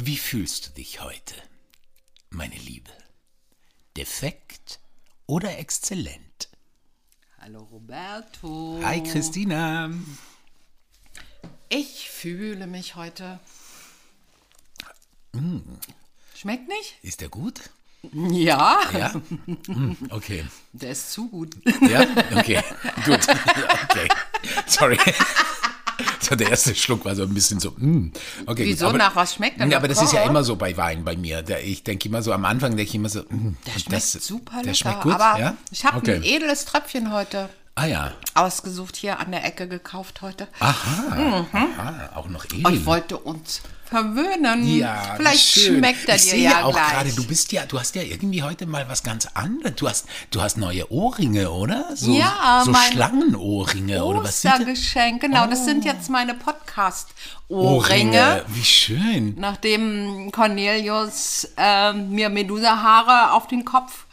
Wie fühlst du dich heute, meine Liebe? Defekt oder exzellent? Hallo Roberto. Hi Christina. Ich fühle mich heute. Mm. Schmeckt nicht? Ist der gut? Ja. Ja? Mm, Okay. Der ist zu gut. Ja? Okay. Gut. Okay. Sorry. So, der erste Schluck war so ein bisschen so, mm. okay. Wieso? gut, aber, Nach was schmeckt denn Ja, der aber das ist ja immer so bei Wein bei mir. Der, ich denke immer so, am Anfang denke ich immer so, mm, Der schmeckt das, super Der lecker. schmeckt gut, aber ja? ich habe okay. ein edles Tröpfchen heute Ah ja. ausgesucht, hier an der Ecke gekauft heute. Aha. Aha. Auch noch edel. Und ich wollte uns verwöhnen. Ja, Vielleicht schön. schmeckt er ich dir sehe ja auch gleich. gerade, du bist ja, du hast ja irgendwie heute mal was ganz anderes. Du hast, du hast neue Ohrringe, oder? So, Ja, so Schlangenohrringe oder was sind das? Ostergeschenk, genau. Das sind jetzt meine Podcast-Ohrringe. Ohrringe, wie schön. Nachdem Cornelius ähm, mir Medusa-Haare auf den Kopf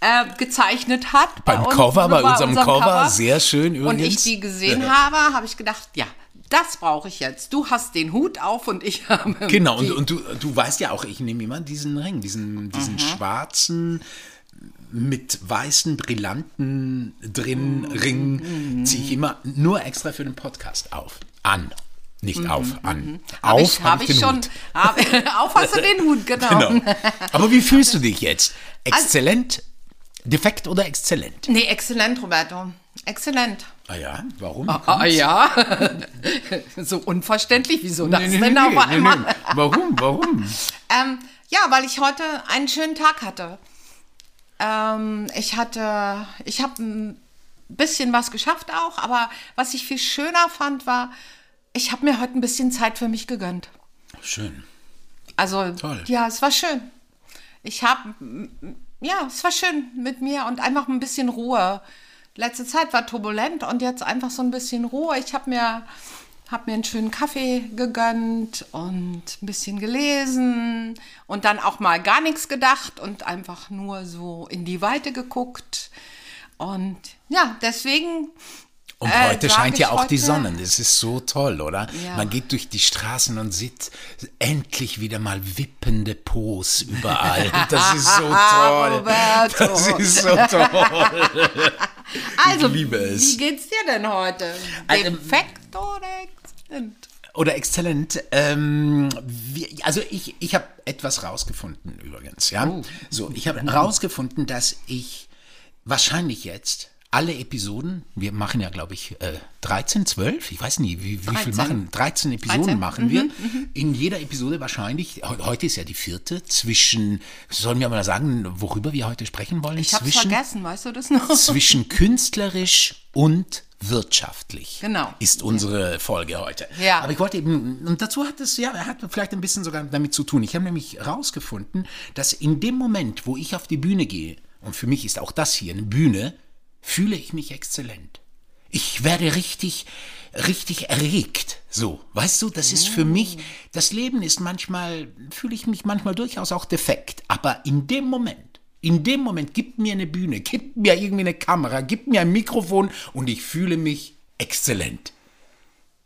äh, gezeichnet hat. Beim uns, Cover, bei bei unserem Cover, sehr schön Und ich übrigens. die gesehen habe, habe ich gedacht, ja, das brauche ich jetzt. Du hast den Hut auf und ich habe Genau, und, und du, du weißt ja auch, ich nehme immer diesen Ring, diesen, diesen schwarzen mit weißen Brillanten drin Ring, ziehe ich immer nur extra für den Podcast auf. An. Nicht auf, an. Hab Auf ich, hab ich ich den schon. Hut. Hab, auf hast du den Hut, genau. Genau. Aber wie fühlst du dich jetzt? Exzellent, defekt oder exzellent? Nee, exzellent, Roberto. Exzellent. Ah ja, warum? Ah ja. so unverständlich, wieso das Nee, nee, denn nee, auf nee, einmal? nee. Warum, warum? Ähm, ja, weil ich heute einen schönen Tag hatte. Ähm, ich hatte, ich habe ein bisschen was geschafft auch, aber was ich viel schöner fand, war, ich habe mir heute ein bisschen Zeit für mich gegönnt. Schön. Also, Toll. ja, es war schön. Ich habe, ja, es war schön mit mir und einfach ein bisschen Ruhe. Letzte Zeit war turbulent und jetzt einfach so ein bisschen Ruhe. Ich habe mir, hab mir einen schönen Kaffee gegönnt und ein bisschen gelesen und dann auch mal gar nichts gedacht und einfach nur so in die Weite geguckt. Und ja, deswegen. Und äh, heute scheint ja auch die heute- Sonne. Das ist so toll, oder? Ja. Man geht durch die Straßen und sieht endlich wieder mal wippende Pos überall. Das ist so toll. Roberto. Das ist so toll. Also, Ich liebe es. wie geht's dir denn heute? Also, Defekt oder exzellent? Oder exzellent. Ähm, wie, also ich, ich habe etwas rausgefunden übrigens. Ja, Oh. so ich habe rausgefunden, dass ich wahrscheinlich jetzt alle Episoden, wir machen ja glaube ich äh, 13, 12, ich weiß nie, wie, wie viel 13. machen, 13 Episoden 13, machen wir. In jeder Episode wahrscheinlich, he- heute ist ja die vierte, zwischen, sollen wir mal sagen, worüber wir heute sprechen wollen? Ich zwischen, vergessen, weißt du das noch? zwischen künstlerisch und wirtschaftlich. Genau. Ist unsere Folge heute. Ja. Aber ich wollte eben, und dazu hat es, ja, hat vielleicht ein bisschen sogar damit zu tun. Ich habe nämlich herausgefunden, dass in dem Moment, wo ich auf die Bühne gehe, und für mich ist auch das hier eine Bühne, fühle ich mich exzellent. Ich werde richtig, richtig erregt. So, weißt du, das ist für mich, das Leben ist manchmal, fühle ich mich manchmal durchaus auch defekt. Aber in dem Moment, in dem Moment, gib mir eine Bühne, gib mir irgendwie eine Kamera, gib mir ein Mikrofon und ich fühle mich exzellent.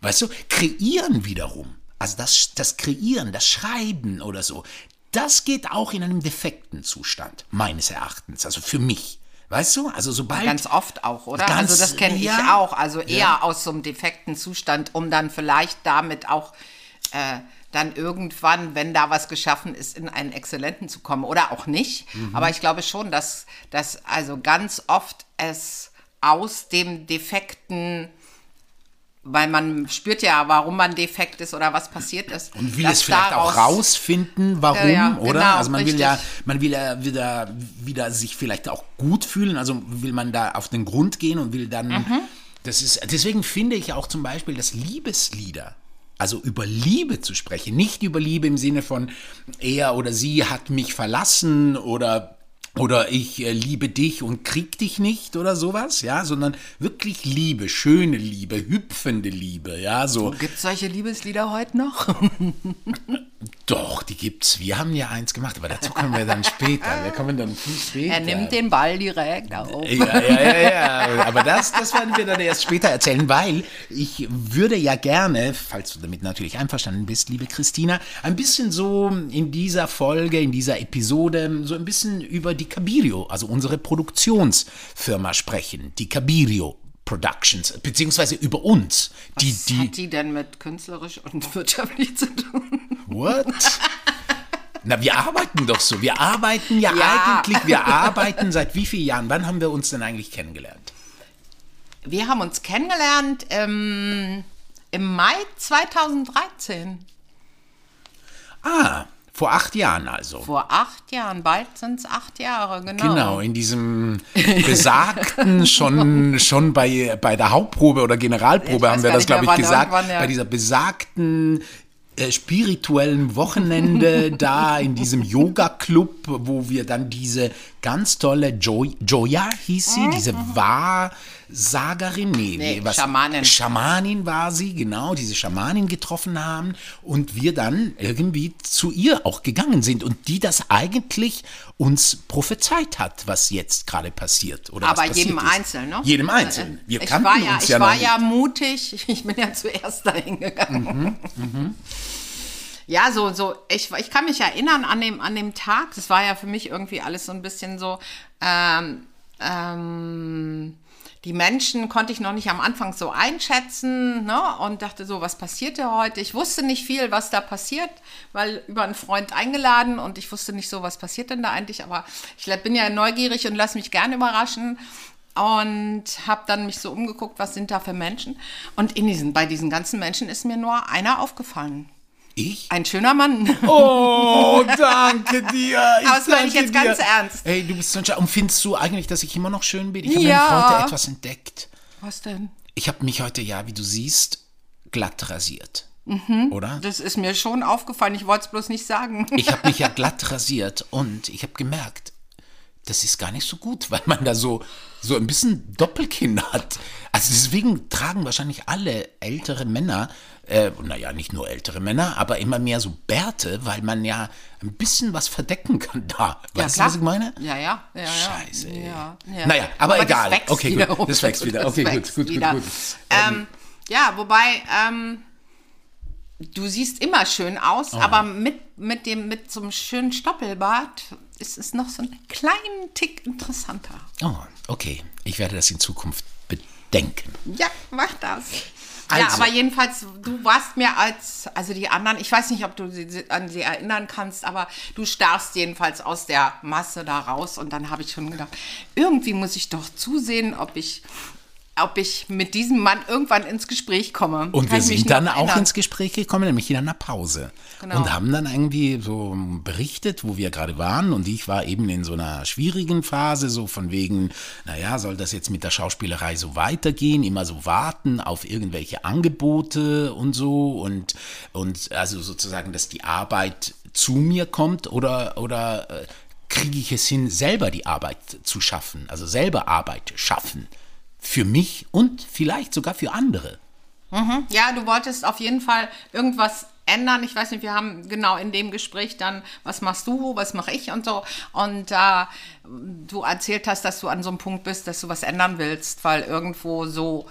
Weißt du, kreieren wiederum, also das, das Kreieren, das Schreiben oder so, das geht auch in einem defekten Zustand, meines Erachtens, also für mich. Weißt du, also sobald. Ganz oft auch, oder? Ganz- also das kenne ich ja. auch. Also eher aus so einem defekten Zustand, um dann vielleicht damit auch äh, dann irgendwann, wenn da was geschaffen ist, in einen exzellenten zu kommen oder auch nicht. Mhm. Aber ich glaube schon, dass, dass also ganz oft es aus dem defekten weil man spürt ja, warum man defekt ist oder was passiert ist. Und will es vielleicht auch rausfinden, warum, Ja, ja, oder? genau, also man will ja, richtig. man will ja wieder, wieder sich vielleicht auch gut fühlen, also will man da auf den Grund gehen und will dann, Mhm. das ist, deswegen finde ich auch zum Beispiel, dass Liebeslieder, also über Liebe zu sprechen, nicht über Liebe im Sinne von er oder sie hat mich verlassen oder oder ich äh, liebe dich und krieg dich nicht oder sowas, ja, sondern wirklich Liebe, schöne Liebe, hüpfende Liebe, ja, so. Gibt es solche Liebeslieder heute noch? Doch, die gibt's. Wir haben ja eins gemacht, aber dazu kommen wir dann später. Wir kommen dann viel später. Er nimmt den Ball direkt auf. Ja, ja, ja, ja. Aber das, das werden wir dann erst später erzählen, weil ich würde ja gerne, falls du damit natürlich einverstanden bist, liebe Christina, ein bisschen so in dieser Folge, in dieser Episode, so ein bisschen über die Cabirio, also unsere Produktionsfirma sprechen. Die Cabirio Productions, beziehungsweise über uns. Die, Was die, hat die denn mit künstlerisch und wirtschaftlich zu tun? What? Na, wir arbeiten doch so. Wir arbeiten ja, Ja. eigentlich, wir arbeiten seit wie vielen Jahren? Wann haben wir uns denn eigentlich kennengelernt? Wir haben uns kennengelernt ähm, im Mai 2013. Ah, vor acht Jahren also. Vor acht Jahren, bald sind es acht Jahre, genau. Genau, in diesem besagten, schon, schon bei, bei der Hauptprobe oder Generalprobe haben wir das, glaube ich, gesagt. ja. Bei dieser besagten äh, spirituellen Wochenende da in diesem Yoga-Club, wo wir dann diese ganz tolle Joy, Joya hieß sie, diese Wahrsagerin, nee, Mhm. Nee, was, Schamanin. Schamanin war sie, genau, diese Schamanin getroffen haben und wir dann irgendwie zu ihr auch gegangen sind und die das eigentlich uns prophezeit hat, was jetzt gerade passiert. Oder Aber was passiert jedem ist. Einzelnen, ne? Jedem Einzelnen. Wir ich kannten war ja, uns ich ja war noch ja mutig. Ich bin ja zuerst dahin gegangen. Mhm, Ja, so, so, ich, ich kann mich erinnern an dem, an dem Tag, das war ja für mich irgendwie alles so ein bisschen so, ähm, ähm, die Menschen konnte ich noch nicht am Anfang so einschätzen ne? und dachte so, was passiert da heute? Ich wusste nicht viel, was da passiert, weil über einen Freund eingeladen und ich wusste nicht so, was passiert denn da eigentlich, aber ich bin ja neugierig und lasse mich gerne überraschen und habe dann mich so umgeguckt, was sind da für Menschen und in diesen, bei diesen ganzen Menschen ist mir nur einer aufgefallen. Ich? Ein schöner Mann. Oh, danke dir. Ich Aber das meine ich jetzt ganz dir. ernst. Hey, du bist so ein Scha- Und findest du eigentlich, dass ich immer noch schön bin? Ich habe Ja. heute etwas entdeckt. Was denn? Ich habe mich heute, ja, wie du siehst, glatt rasiert. Mhm. Oder? Das ist mir schon aufgefallen, ich wollte es bloß nicht sagen. Ich habe mich ja glatt rasiert und ich habe gemerkt, das ist gar nicht so gut, weil man da so, so ein bisschen Doppelkinn hat. Also deswegen tragen wahrscheinlich alle ältere Männer, äh, naja, nicht nur ältere Männer, aber immer mehr so Bärte, weil man ja ein bisschen was verdecken kann da. Weißt du, was ich meine? Ja, ja, ja. ja. Scheiße, ey. Ja, ja. Naja, aber das egal. Okay, gut. wiederum. Das wächst wieder. Okay, gut, wächst gut, gut, wieder. gut. Ähm, ja, wobei, ähm, du siehst immer schön aus, Oh. aber mit, mit, dem, mit so einem schönen Stoppelbart ist es noch so einen kleinen Tick interessanter. Oh, okay. Ich werde das in Zukunft bedenken. Ja, mach das. ja, Also. aber jedenfalls, du warst mir als, also die anderen, ich weiß nicht, ob du sie, an sie erinnern kannst, aber du starrst jedenfalls aus der Masse da raus und dann habe ich schon gedacht, irgendwie muss ich doch zusehen, ob ich, ob ich mit diesem Mann irgendwann ins Gespräch komme. Und Kann wir sind dann auch erinnern. ins Gespräch gekommen, nämlich in einer Pause. Genau. Und haben dann irgendwie so berichtet, wo wir gerade waren. Und ich war eben in so einer schwierigen Phase, so von wegen, naja, soll das jetzt mit der Schauspielerei so weitergehen? Immer so warten auf irgendwelche Angebote und so. Und, und also sozusagen, dass die Arbeit zu mir kommt oder, oder äh, kriege ich es hin, selber die Arbeit zu schaffen? Also selber Arbeit schaffen. Für mich und vielleicht sogar für andere. Ja, du wolltest auf jeden Fall irgendwas ändern. Ich weiß nicht, wir haben genau in dem Gespräch dann, was machst du, was mache ich und so. Und da du erzählt hast, dass du an so einem Punkt bist, dass du was ändern willst, weil irgendwo so,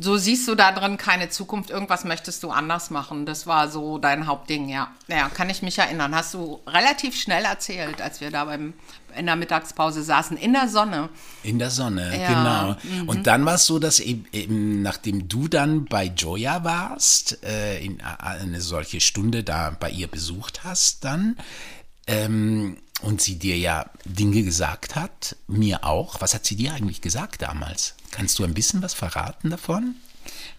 so siehst du da drin keine Zukunft. Irgendwas möchtest du anders machen. Das war so dein Hauptding, ja. Ja, kann ich mich erinnern. Hast du relativ schnell erzählt, als wir da beim, in der Mittagspause saßen, in der Sonne. In der Sonne, Ja, genau. Und dann war es so, dass eben, eben nachdem du dann bei Joya warst, äh, in eine solche Stunde da bei ihr besucht hast, dann ähm, und sie dir ja Dinge gesagt hat, mir auch. Was hat sie dir eigentlich gesagt damals? Kannst du ein bisschen was verraten davon?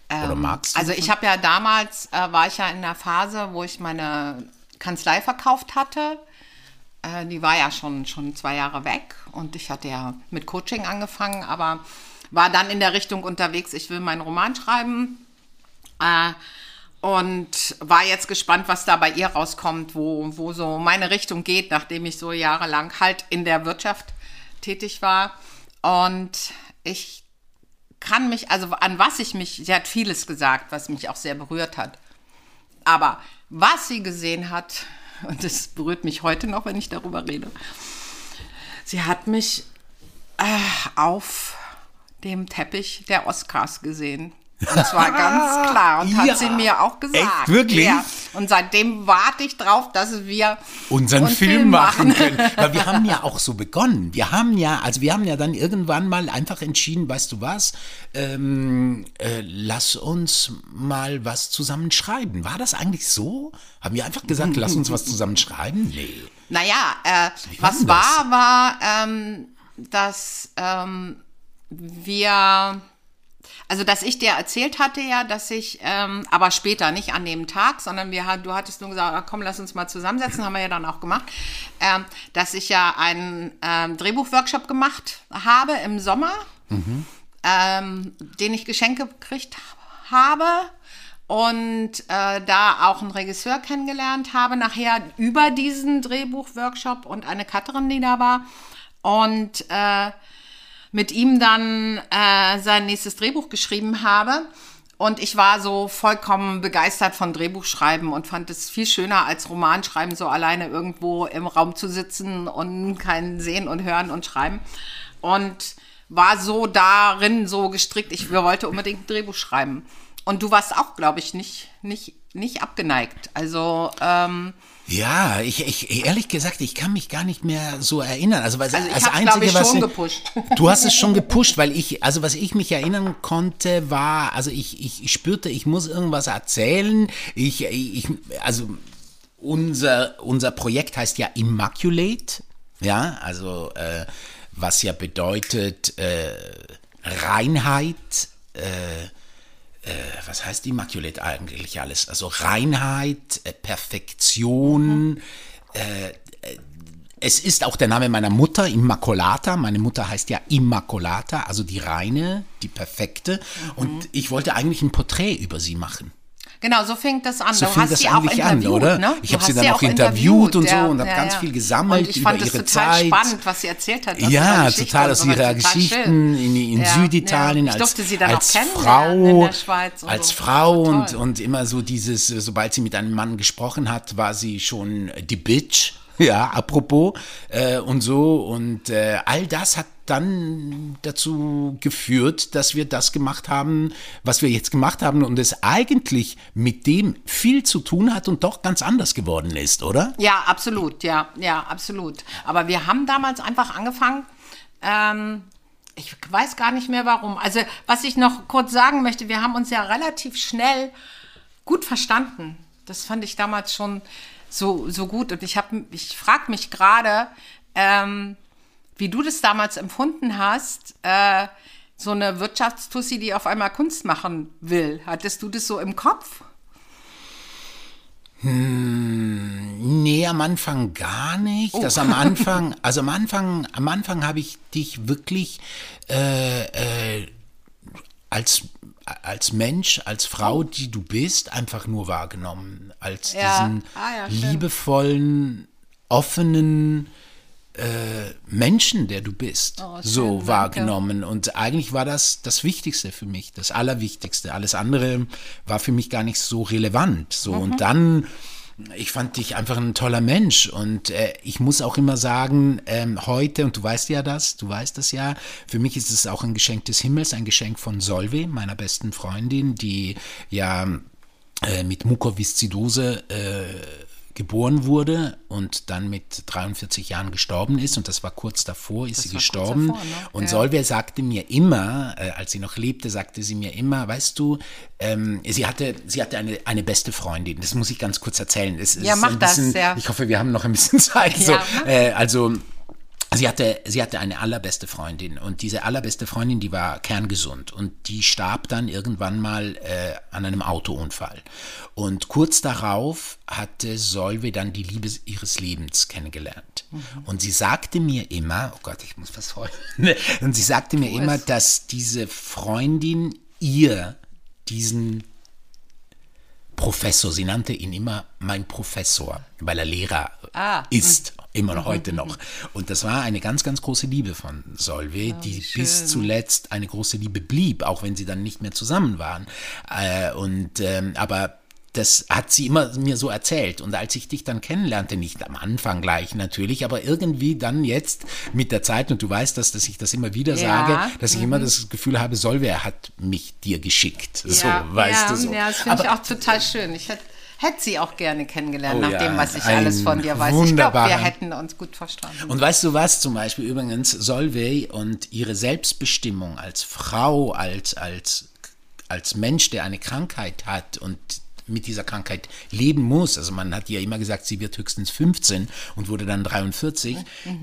Oder magst du? Also ich habe ja damals, äh, war ich ja in der Phase, wo ich meine Kanzlei verkauft hatte. Äh, die war ja schon, schon zwei Jahre weg und ich hatte ja mit Coaching angefangen, aber war dann in der Richtung unterwegs, ich will meinen Roman schreiben. Äh, und war jetzt gespannt, was da bei ihr rauskommt, wo, wo so meine Richtung geht, nachdem ich so jahrelang halt in der Wirtschaft tätig war. Und ich kann mich, also an was ich mich, sie hat vieles gesagt, was mich auch sehr berührt hat. Aber was sie gesehen hat, und das berührt mich heute noch, wenn ich darüber rede. Sie hat mich äh, auf dem Teppich der Oscars gesehen. Und zwar ganz klar. Und Ja. hat sie mir auch gesagt. Echt? Wirklich? Ja. Und seitdem warte ich drauf, dass wir unseren einen Film, machen können. Weil wir haben ja auch so begonnen. Wir haben ja, also wir haben ja dann irgendwann mal einfach entschieden, weißt du was, ähm, äh, lass uns mal was zusammen schreiben. War das eigentlich so? Haben wir einfach gesagt, lass uns was zusammen schreiben? Nee. Naja, äh, was war, war, ähm, dass ähm, wir, also dass ich dir erzählt hatte ja, dass ich, ähm, aber später, nicht an dem Tag, sondern wir, du hattest nur gesagt, ah, komm, lass uns mal zusammensetzen, haben wir ja dann auch gemacht, ähm, dass ich ja einen ähm, Drehbuchworkshop gemacht habe im Sommer, ähm, den ich Geschenke gekriegt habe und äh, da auch einen Regisseur kennengelernt habe, nachher über diesen Drehbuchworkshop und eine Cutterin, die da war. Und äh, mit ihm dann äh, sein nächstes Drehbuch geschrieben habe. Und ich war so vollkommen begeistert von Drehbuchschreiben und fand es viel schöner als Romanschreiben, so alleine irgendwo im Raum zu sitzen und kein Sehen und Hören und Schreiben. Und war so darin so gestrickt, ich wollte unbedingt ein Drehbuch schreiben. Und du warst auch, glaube ich, nicht, nicht, nicht abgeneigt. Also, ähm, Ja, ich, ich ehrlich gesagt, ich kann mich gar nicht mehr so erinnern. Also, weil also ich das Einzige, ich, was schon gepusht. Du hast es schon gepusht, weil ich, also was ich mich erinnern konnte, war, also ich, ich, ich spürte, ich muss irgendwas erzählen. Ich, ich, also unser, unser Projekt heißt ja Immaculate, ja, also äh, was ja bedeutet äh, Reinheit, äh, äh, was heißt Immaculate eigentlich alles? Also Reinheit, äh, Perfektion, äh, äh, es ist auch der Name meiner Mutter, Immacolata. Meine Mutter heißt ja Immacolata, also die reine, die perfekte. Und ich wollte eigentlich ein Porträt über sie machen. Genau, so fängt das an. So du fing das eigentlich an, interviewt, oder? Ne? Ich Du hab sie dann auch interviewt und so und hab ganz viel gesammelt und ich über fand ihre es total Zeit. spannend, was sie erzählt hat. ihrer Ja, total aus ihrer Geschichten schön. in, in Ja, Süditalien ja. Ich als, durfte sie dann als Frau, in der als so. Frau und, und immer so dieses, sobald sie mit einem Mann gesprochen hat, war sie schon die Bitch. Ja, apropos äh, und so und äh, all das hat dann dazu geführt, dass wir das gemacht haben, was wir jetzt gemacht haben und es eigentlich mit dem viel zu tun hat und doch ganz anders geworden ist, oder? Ja, absolut, ja, ja, absolut. Aber wir haben damals einfach angefangen, ähm, ich weiß gar nicht mehr warum. Also, was ich noch kurz sagen möchte, wir haben uns ja relativ schnell gut verstanden. Das fand ich damals schon so, so gut. Und ich, hab- ich frage mich gerade, ähm, wie du das damals empfunden hast, äh, so eine Wirtschaftstussi, die auf einmal Kunst machen will. Hattest du das so im Kopf? Nee, am Anfang gar nicht. Das am Anfang, also am Anfang, am Anfang habe ich dich wirklich äh, äh, als als Mensch, als Frau, die du bist, einfach nur wahrgenommen, als Ja. diesen Ah, ja, liebevollen, offenen äh, Menschen, der du bist, Oh, schön, so danke. wahrgenommen. Und eigentlich war das das Wichtigste für mich, das Allerwichtigste. Alles andere war für mich gar nicht so relevant. So Mhm. und dann ich fand dich einfach ein toller Mensch und äh, ich muss auch immer sagen, ähm, heute, und du weißt ja das, du weißt das ja, für mich ist es auch ein Geschenk des Himmels, ein Geschenk von Solve, meiner besten Freundin, die ja äh, mit Mukoviszidose äh, geboren wurde und dann mit 43 Jahren gestorben ist und das war kurz davor, ist sie war kurz gestorben. davor, ne? Und Ja. Solveig sagte mir immer, äh, als sie noch lebte, sagte sie mir immer, weißt du, ähm, sie hatte, sie hatte eine, eine beste Freundin. Das muss ich ganz kurz erzählen. Es, Ja, mach ein das, bisschen, ja. Ich hoffe, wir haben noch ein bisschen Zeit. Ja, äh, also Sie hatte, sie hatte eine allerbeste Freundin und diese allerbeste Freundin, die war kerngesund und die starb dann irgendwann mal äh, an einem Autounfall. Und kurz darauf hatte Solve dann die Liebe ihres Lebens kennengelernt. Und sie sagte mir immer, oh Gott, ich muss was heulen, und sie sagte mir immer, dass diese Freundin ihr diesen Professor, sie nannte ihn immer mein Professor, weil er Lehrer Ah, ist, immer noch heute noch. Und das war eine ganz, ganz große Liebe von Solveig, die bis zuletzt eine große Liebe blieb, auch wenn sie dann nicht mehr zusammen waren. Äh, und ähm, aber das hat sie immer mir so erzählt. Und als ich dich dann kennenlernte, nicht am Anfang gleich natürlich, aber irgendwie dann jetzt mit der Zeit, und du weißt das, dass ich das immer wieder Ja, sage, dass ich immer das Gefühl habe, Solveig hat mich dir geschickt. So, ja, weißt ja, du so. Ja, das finde ich auch total schön. Ich hätte hätte sie auch gerne kennengelernt, Oh nach ja, dem, was ich alles von dir weiß. Ich glaube, wir hätten uns gut verstanden. Und weißt du was, zum Beispiel übrigens Solveig und ihre Selbstbestimmung als Frau, als, als, als Mensch, der eine Krankheit hat und mit dieser Krankheit leben muss. Also man hat ja immer gesagt, sie wird höchstens 15 und wurde dann 43.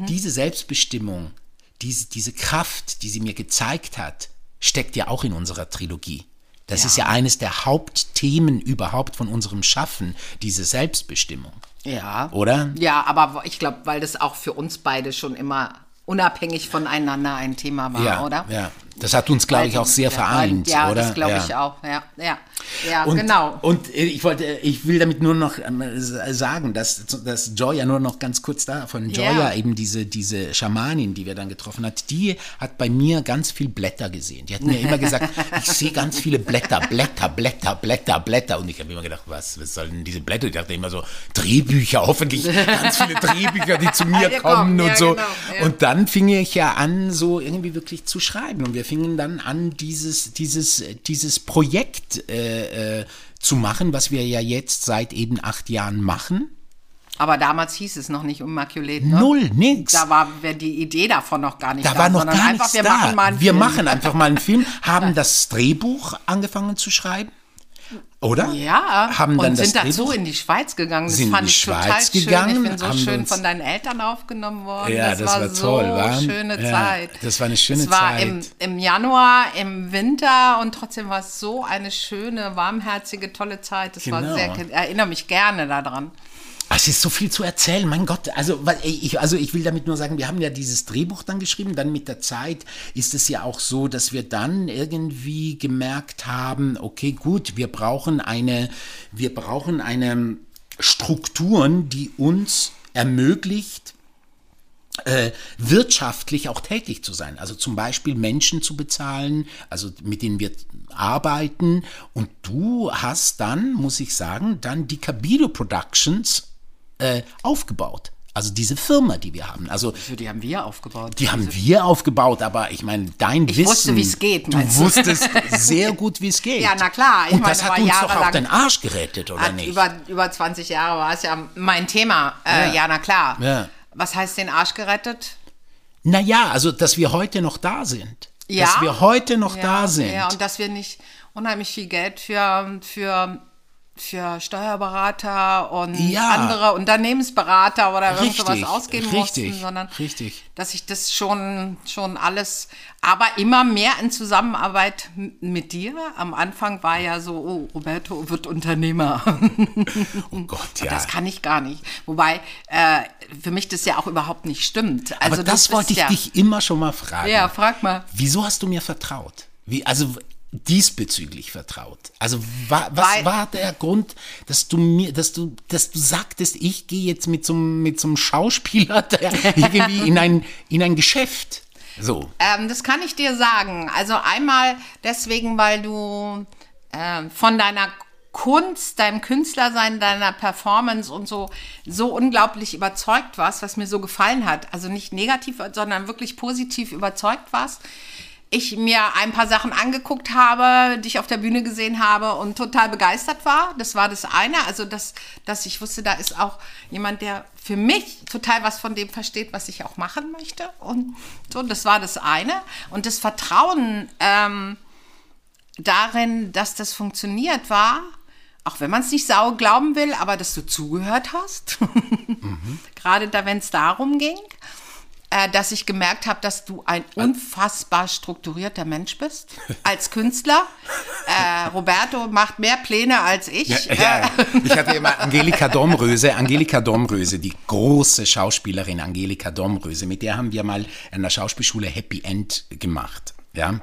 Diese Selbstbestimmung, diese, diese Kraft, die sie mir gezeigt hat, steckt ja auch in unserer Trilogie. Das ist ja eines der Hauptthemen überhaupt von unserem Schaffen, diese Selbstbestimmung. ja. Oder? Ja, aber ich glaube, weil das auch für uns beide schon immer unabhängig voneinander ein Thema war, ja, oder? Ja, das hat uns, glaube ich, auch sehr vereint, ja, oder? das glaube ja. ich auch. Ja, ja, ja Und, genau. Und äh, ich wollte, ich will damit nur noch ähm, sagen, dass, dass Joya nur noch ganz kurz da, von Joya Ja. eben diese, diese Schamanin, die wir dann getroffen hat, die hat bei mir ganz viel Blätter gesehen. Die hat mir immer gesagt, ich sehe ganz viele Blätter, Blätter, Blätter, Blätter, Blätter. Und ich habe immer gedacht, was, was sollen diese Blätter? Ich dachte immer so, Drehbücher, hoffentlich ganz viele Drehbücher, die zu mir kommen kommen, und ja, so. genau. Und dann fing ich ja an, so irgendwie wirklich zu schreiben. Und wir fingen dann an, dieses, dieses, dieses Projekt äh, äh, zu machen, was wir ja jetzt seit eben acht Jahren machen. Aber damals hieß es noch nicht Immaculate, ne? Null, nix. Da war die Idee davon noch gar nicht Da da, war noch sondern gar einfach, nichts wir da. machen mal einen wir Film. machen einfach mal einen Film, haben das Drehbuch angefangen zu schreiben. Oder? Ja, Haben dann und sind dazu Drehbuch? in die Schweiz gegangen. Das Sind in fand die ich total Schweiz schön. gegangen, ich bin so schön von deinen Eltern aufgenommen worden. Ja, das, das war, war so toll, wa? schöne Ja, Zeit. das war eine schöne es war Zeit. Im, Im Januar, im Winter und trotzdem war es so eine schöne, warmherzige, tolle Zeit. Das war Genau. sehr, ich erinnere mich gerne daran. Es ist so viel zu erzählen, mein Gott. Also, ich, also ich will damit nur sagen, wir haben ja dieses Drehbuch dann geschrieben, dann mit der Zeit ist es ja auch so, dass wir dann irgendwie gemerkt haben, okay, gut, wir brauchen eine, wir brauchen eine Strukturen, die uns ermöglicht, äh, wirtschaftlich auch tätig zu sein. Also zum Beispiel Menschen zu bezahlen, also mit denen wir arbeiten. Und du hast dann, muss ich sagen, dann die Cabido Productions äh, aufgebaut. Also diese Firma, die wir haben. Also die haben wir aufgebaut. die haben wir aufgebaut, aber ich meine, dein Wissen. wusste, wie's geht, Du wusstest sehr gut, wie es geht. Ja, na klar. Ich Und meine, das hat uns doch auch den Arsch gerettet, oder nicht? über, über 20 Jahre war es ja mein Thema. Äh, Ja. ja. na klar. Ja. Was heißt den Arsch gerettet? naja, also, dass wir heute noch da sind. Ja. Dass wir heute noch ja, da sind. Ja, und dass wir nicht unheimlich viel Geld für, für, für Steuerberater und Ja. andere Unternehmensberater oder Richtig, ausgeben richtig, mussten, sondern richtig. dass ich das schon, schon alles, aber immer mehr in Zusammenarbeit mit dir. Am Anfang war ja so, oh, Roberto wird Unternehmer. Oh Gott, ja. Das kann ich gar nicht. Wobei äh, für mich das ja auch überhaupt nicht stimmt. Also Aber das bist wollte ich ja, dich immer schon mal fragen. Ja, frag mal. Wieso hast du mir vertraut? Wie, also diesbezüglich vertraut. Also wa, was Weil- war der Grund, dass du mir, dass du, dass du sagtest, ich gehe jetzt mit so, einem- mit so einem Schauspieler irgendwie in ein, in ein Geschäft? So. Ähm, das kann ich dir sagen. Also einmal deswegen, weil du ähm, von deiner Kunst, deinem Künstlersein, deiner Performance und so so unglaublich überzeugt warst, was mir so gefallen hat. Also nicht negativ, sondern wirklich positiv überzeugt warst. Ich mir ein paar Sachen angeguckt habe, dich auf der Bühne gesehen habe und total begeistert war. Das war das eine. Also, dass, dass ich wusste, da ist auch jemand, der für mich total was von dem versteht, was ich auch machen möchte. Und so, das war das eine. Und das Vertrauen ähm, darin, dass das funktioniert, war, auch wenn man es nicht sau glauben will, aber dass du zugehört hast. Gerade da, wenn es darum ging, äh, dass ich gemerkt habe, dass du ein unfassbar strukturierter Mensch bist als Künstler. Äh, Roberto macht mehr Pläne als ich. Ja, ja. Ich hatte immer Angelika Domröse, Angelika Domröse, die große Schauspielerin Angelika Domröse, mit der haben wir mal an der Schauspielschule Happy End gemacht. Ja.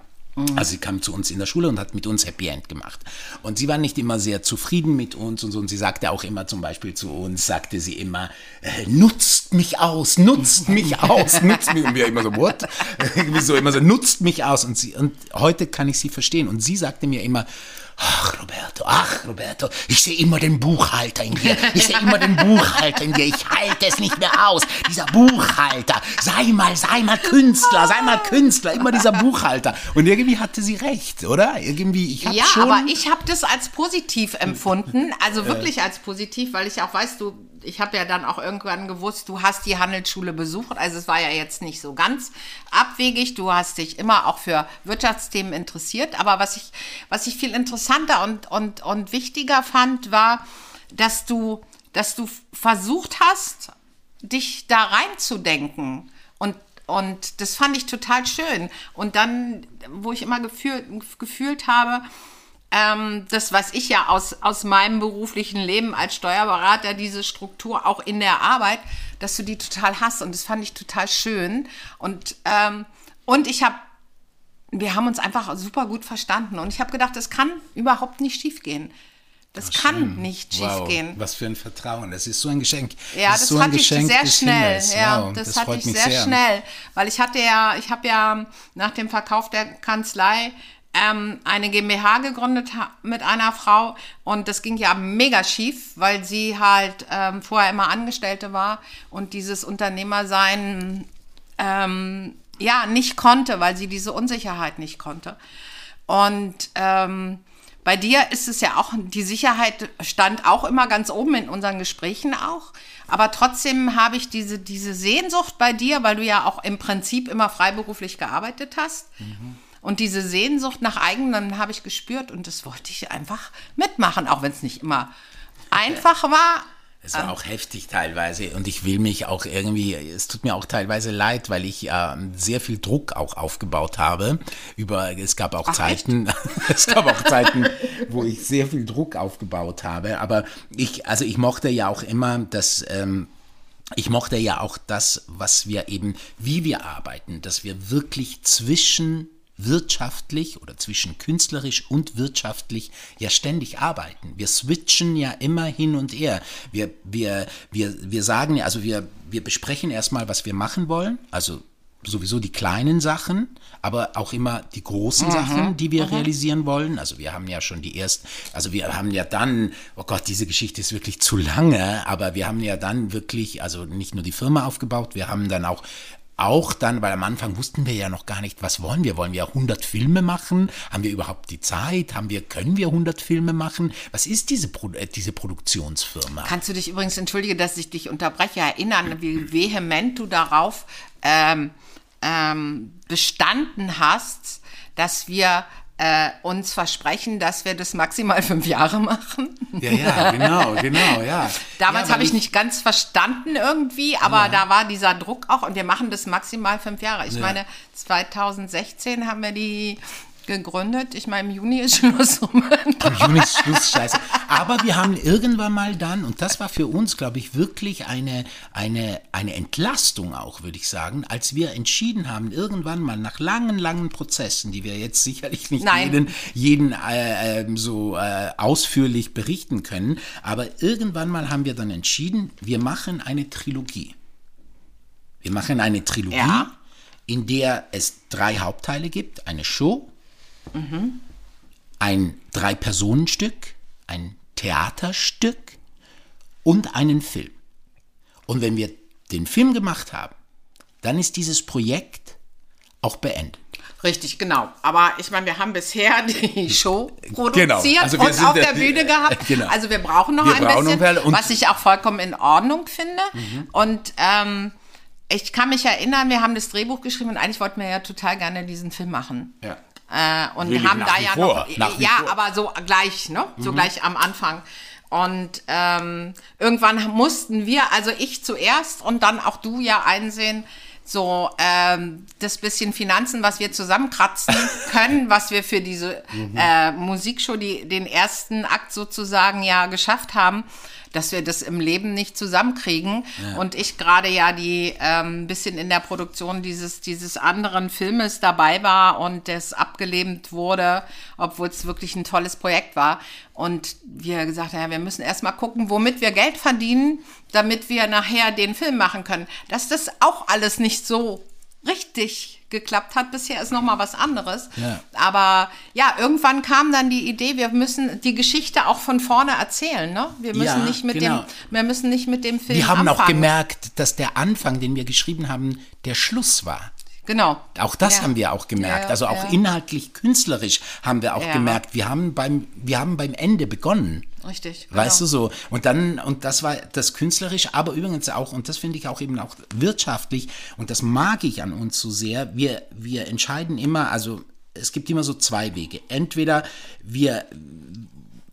Also sie kam zu uns in der Schule und hat mit uns Happy End gemacht. Und sie war nicht immer sehr zufrieden mit uns und so. Und sie sagte auch immer zum Beispiel zu uns, sagte sie immer, äh, nutzt mich aus, nutzt mich aus, nutzt mich. Und wir immer so, what? So immer so, nutzt mich aus. Und, sie, und heute kann ich sie verstehen. Und sie sagte mir immer, Ach, Roberto, ach, Roberto, ich sehe immer den Buchhalter in dir. Ich sehe immer den Buchhalter in dir. Ich halte es nicht mehr aus. Dieser Buchhalter. Sei mal, sei mal Künstler, sei mal Künstler. Immer dieser Buchhalter. Und irgendwie hatte sie recht, oder? Irgendwie, ich habe Ja, schon... aber ich habe das als positiv empfunden, also wirklich als positiv, weil ich auch weiß, du, ich habe ja dann auch irgendwann gewusst, du hast die Handelsschule besucht, also es war ja jetzt nicht so ganz abwegig, du hast dich immer auch für Wirtschaftsthemen interessiert, aber was ich, was ich viel interessanter und, und, und wichtiger fand, war, dass du, dass du versucht hast, dich da reinzudenken. Und und das fand ich total schön. Und dann, wo ich immer gefühlt, gefühlt habe, ähm, das, was ich ja aus, aus meinem beruflichen Leben als Steuerberater, diese Struktur auch in der Arbeit, dass du die total hast. Und das fand ich total schön. Und, ähm, und ich habe, wir haben uns einfach super gut verstanden. Und ich habe gedacht, das kann überhaupt nicht schiefgehen. Das kann nicht Wow, schiefgehen. was für ein Vertrauen. Das ist so ein Geschenk. Ja, das, ist so hatte ich sehr schnell. Himmels. Ja, Wow, das, das hatte ich sehr, sehr. schnell, weil ich hatte ja, ich habe ja nach dem Verkauf der Kanzlei ähm, eine GmbH gegründet mit einer Frau und das ging ja mega schief, weil sie halt ähm, vorher immer Angestellte war und dieses Unternehmersein ähm, ja nicht konnte, weil sie diese Unsicherheit nicht konnte. Und ähm, bei dir ist es ja auch, die Sicherheit stand auch immer ganz oben in unseren Gesprächen auch. Aber trotzdem habe ich diese, diese Sehnsucht bei dir, weil du ja auch im Prinzip immer freiberuflich gearbeitet hast. Und diese Sehnsucht nach eigenen habe ich gespürt und das wollte ich einfach mitmachen, auch wenn es nicht immer einfach war. Es war auch heftig teilweise und ich will mich auch irgendwie, es tut mir auch teilweise leid, weil ich äh, sehr viel Druck auch aufgebaut habe. Über, es gab auch Zeiten, es gab auch Zeiten, wo ich sehr viel Druck aufgebaut habe. Aber ich, also ich mochte ja auch immer, dass ähm, ich mochte ja auch das, was wir eben, wie wir arbeiten, dass wir wirklich zwischen wirtschaftlich oder zwischen künstlerisch und wirtschaftlich ja ständig arbeiten. Wir switchen ja immer hin und her. Wir, wir, wir, wir sagen ja, also wir, wir besprechen erstmal, was wir machen wollen, also sowieso die kleinen Sachen, aber auch immer die großen Sachen, die wir realisieren wollen. Also wir haben ja schon die ersten, also wir haben ja dann, oh Gott, diese Geschichte ist wirklich zu lange, aber wir haben ja dann wirklich, also nicht nur die Firma aufgebaut, wir haben dann auch auch dann, weil am Anfang wussten wir ja noch gar nicht, was wollen wir? Wollen wir 100 Filme machen? Haben wir überhaupt die Zeit? Haben wir, können wir 100 Filme machen? Was ist diese, Pro äh, diese Produktionsfirma? Kannst du dich übrigens, entschuldige, dass ich dich unterbreche, erinnern, wie vehement du darauf ähm, ähm, bestanden hast, dass wir äh, uns versprechen, dass wir das maximal fünf Jahre machen. Ja, ja, genau, genau, ja. Damals ja, habe ich nicht ganz verstanden irgendwie, aber da war dieser Druck auch und wir machen das maximal fünf Jahre. Ich meine, 2016 haben wir die gegründet. Ich meine, im Juni ist Schluss. Im Juni ist Schluss, scheiße. Aber wir haben irgendwann mal dann, und das war für uns, glaube ich, wirklich eine, eine, eine Entlastung auch, würde ich sagen, als wir entschieden haben, irgendwann mal nach langen, langen Prozessen, die wir jetzt sicherlich nicht Nein. jeden, jeden äh, ähm, so äh, ausführlich berichten können, aber irgendwann mal haben wir dann entschieden, wir machen eine Trilogie. Wir machen eine Trilogie, Ja. in der es drei Hauptteile gibt, eine Show, ein Drei-Personen-Stück, ein Theaterstück und einen Film. Und wenn wir den Film gemacht haben, dann ist dieses Projekt auch beendet. Richtig, genau. Aber ich meine, wir haben bisher die Show produziert Genau. Also und auf der- der Bühne gehabt. Genau. Also wir brauchen noch Wir ein brauchen bisschen, was ich auch vollkommen in Ordnung finde. Und ähm, ich kann mich erinnern, wir haben das Drehbuch geschrieben und eigentlich wollten wir ja total gerne diesen Film machen. Ja. Äh, und haben da ja vor, noch, ja. Mhm. aber so gleich, ne? So gleich am Anfang. Und ähm, irgendwann mussten wir, also ich zuerst und dann auch du ja einsehen, so ähm, das bisschen Finanzen, was wir zusammenkratzen können, was wir für diese Mhm. äh, Musikshow, die, den ersten Akt sozusagen ja geschafft haben, dass wir das im Leben nicht zusammenkriegen. Und ich gerade ja die ähm, bisschen in der Produktion dieses, dieses anderen Filmes dabei war und das abgelehnt wurde, obwohl es wirklich ein tolles Projekt war. Und wir gesagt haben, ja, wir müssen erstmal gucken, womit wir Geld verdienen, damit wir nachher den Film machen können. Dass das auch alles nicht so richtig geklappt hat. Bisher ist noch mal was anderes. Ja. Aber ja, irgendwann kam dann die Idee, wir müssen die Geschichte auch von vorne erzählen. Ne? Wir müssen Ja, nicht mit genau. dem, wir müssen nicht mit dem Film Wir haben auch anfangen. gemerkt, dass der Anfang, den wir geschrieben haben, der Schluss war. Genau. Auch das Ja. haben wir auch gemerkt. Also auch inhaltlich, künstlerisch haben wir auch gemerkt, wir haben beim, wir haben beim Ende begonnen. Richtig. Genau. Weißt du so? Und dann, und das war das künstlerisch, aber übrigens auch, und das finde ich auch eben auch wirtschaftlich, und das mag ich an uns so sehr, wir, wir entscheiden immer, also es gibt immer so zwei Wege. Entweder wir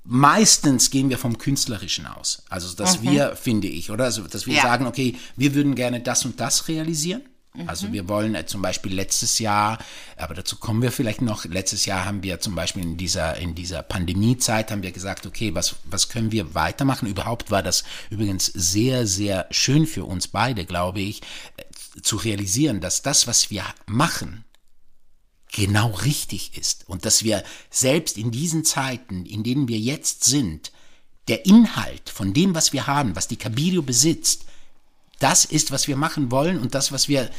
meistens gehen wir vom Künstlerischen aus. Also, dass wir, finde ich, oder? Also, dass wir Mhm. Ja. sagen, okay, wir würden gerne das und das realisieren. Also wir wollen äh, zum Beispiel letztes Jahr, aber dazu kommen wir vielleicht noch, letztes Jahr haben wir zum Beispiel in dieser, in dieser Pandemiezeit haben wir gesagt, okay, was, was können wir weitermachen? Überhaupt war das übrigens sehr, sehr schön für uns beide, glaube ich, äh, zu realisieren, dass das, was wir machen, genau richtig ist und dass wir selbst in diesen Zeiten, in denen wir jetzt sind, der Inhalt von dem, was wir haben, was die Cabirio besitzt, das ist, was wir machen wollen und das, was wir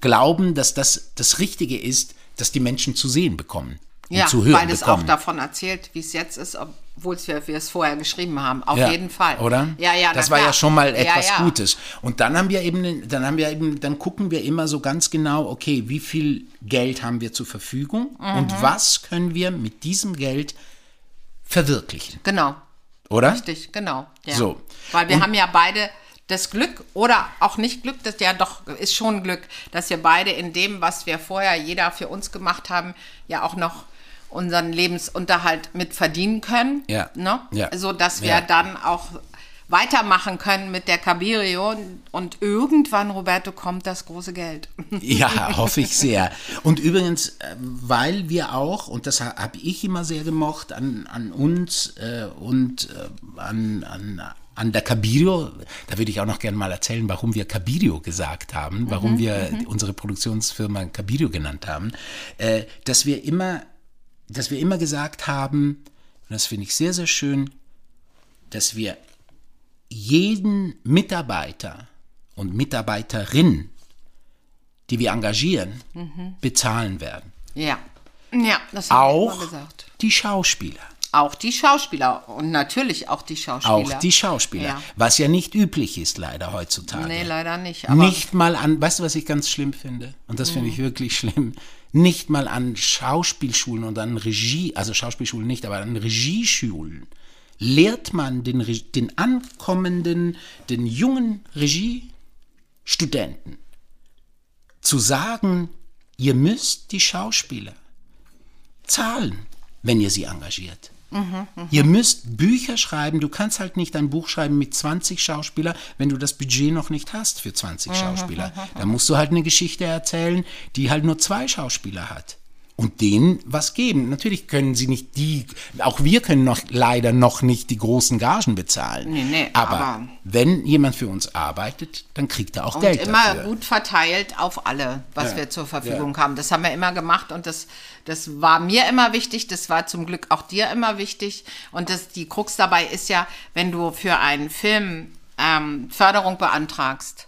glauben, dass das das Richtige ist, dass die Menschen zu sehen bekommen und Ja, zu hören weil es auch bekommen. davon erzählt, wie es jetzt ist, obwohl wir, wir es vorher geschrieben haben. Auf Ja, jeden Fall. Oder? Ja, ja. Das war ja klar. schon mal Ja, etwas ja. Gutes. Und dann haben wir eben, dann haben wir eben, dann gucken wir immer so ganz genau, okay, wie viel Geld haben wir zur Verfügung Mhm. und was können wir mit diesem Geld verwirklichen, Genau. oder? Richtig, genau. Ja. So. Weil wir Und- haben ja beide das Glück oder auch nicht Glück, das ja doch ist schon Glück, dass wir beide in dem, was wir vorher jeder für uns gemacht haben, ja auch noch unseren Lebensunterhalt mit verdienen können. Ja. Ne? Ja. So dass wir Ja. dann auch weitermachen können mit der Cabirio und irgendwann, Roberto, kommt das große Geld. Ja, hoffe ich sehr. Und übrigens, äh, weil wir auch, und das ha- habe ich immer sehr gemocht an, an uns äh, und äh, an, an, an der Cabirio, da würde ich auch noch gerne mal erzählen, warum wir Cabirio gesagt haben, warum wir unsere Produktionsfirma Cabirio genannt haben, äh, dass wir immer, dass wir immer gesagt haben, und das finde ich sehr, sehr schön, dass wir jeden Mitarbeiter und Mitarbeiterin, die wir engagieren, bezahlen werden. ja. Ja, das haben wir Auch gesagt. die Schauspieler. Auch die Schauspieler und natürlich auch die Schauspieler. Auch die Schauspieler. Ja. Was ja nicht üblich ist, leider heutzutage. Nee, leider nicht. Nicht mal an, weißt du, was ich ganz schlimm finde? Und das finde ich Mhm. wirklich schlimm. Nicht mal an Schauspielschulen und an Regie, also Schauspielschulen nicht, aber an Regieschulen lehrt man den, den ankommenden, den jungen Regiestudenten zu sagen, ihr müsst die Schauspieler zahlen, wenn ihr sie engagiert. Ihr müsst Bücher schreiben. Du kannst halt nicht ein Buch schreiben mit 20 Schauspieler, wenn du das Budget noch nicht hast für 20 Schauspieler. Da musst du halt eine Geschichte erzählen, die halt nur zwei Schauspieler hat. Und denen was geben. Natürlich können sie nicht die, auch wir können noch leider noch nicht die großen Gagen bezahlen. Nee, nee, aber, aber- wenn jemand für uns arbeitet, dann kriegt er auch und Geld immer dafür. gut verteilt auf alle, was Ja, wir zur Verfügung haben. Das haben wir immer gemacht und das, das war mir immer wichtig, das war zum Glück auch dir immer wichtig. Und das, die Krux dabei ist ja, wenn du für einen Film ähm, Förderung beantragst,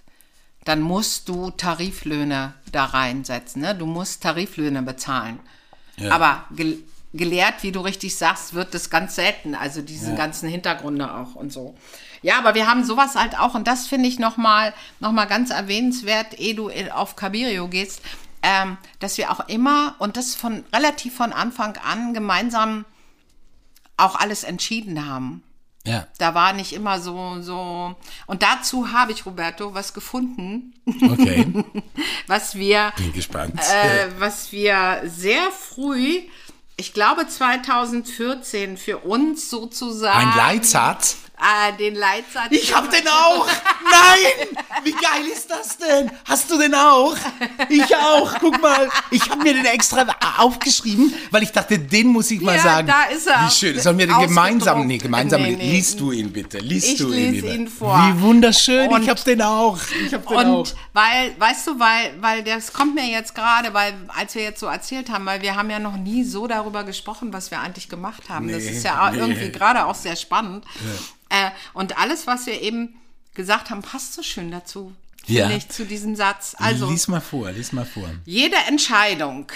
dann musst du Tariflöhne da reinsetzen. Ne? Du musst Tariflöhne bezahlen. Aber gel gelehrt, wie du richtig sagst, wird das ganz selten. Also diese ganzen Hintergründe auch und so. Ja, aber wir haben sowas halt auch und das finde ich nochmal noch mal ganz erwähnenswert, ehe du in- auf Cabirio gehst, ähm, dass wir auch immer und das von relativ von Anfang an gemeinsam auch alles entschieden haben. Ja, Da war nicht immer so, so. Und dazu habe ich, Roberto, was gefunden, okay. was wir, Bin gespannt. äh, was wir sehr früh, ich glaube 2014, für uns sozusagen. Ein Leitsatz? Äh, den Leitsatz. Ich hab den auch! Nein! Wie geil ist das denn? Hast du den auch? Ich auch. Guck mal, ich habe mir den extra aufgeschrieben, weil ich dachte, den muss ich mal Ja, sagen. da ist er. Wie schön. Sollen wir den gemeinsam? Nee, gemeinsam. Nee, nee. Liest du ihn bitte. Liest Ich du ihn, lese lieber. ihn vor. Wie wunderschön. Und- ich hab den auch. Ich hab den auch. Und weil, weißt du, weil, weil das kommt mir jetzt gerade, weil als wir jetzt so erzählt haben, weil wir haben ja noch nie so darüber gesprochen, was wir eigentlich gemacht haben. das Nee, ist ja auch nee. irgendwie gerade auch sehr spannend. Äh, und alles, was wir eben gesagt haben, passt so schön dazu. Ja. finde ich, zu diesem Satz. Also, lies mal vor, lies mal vor. jede Entscheidung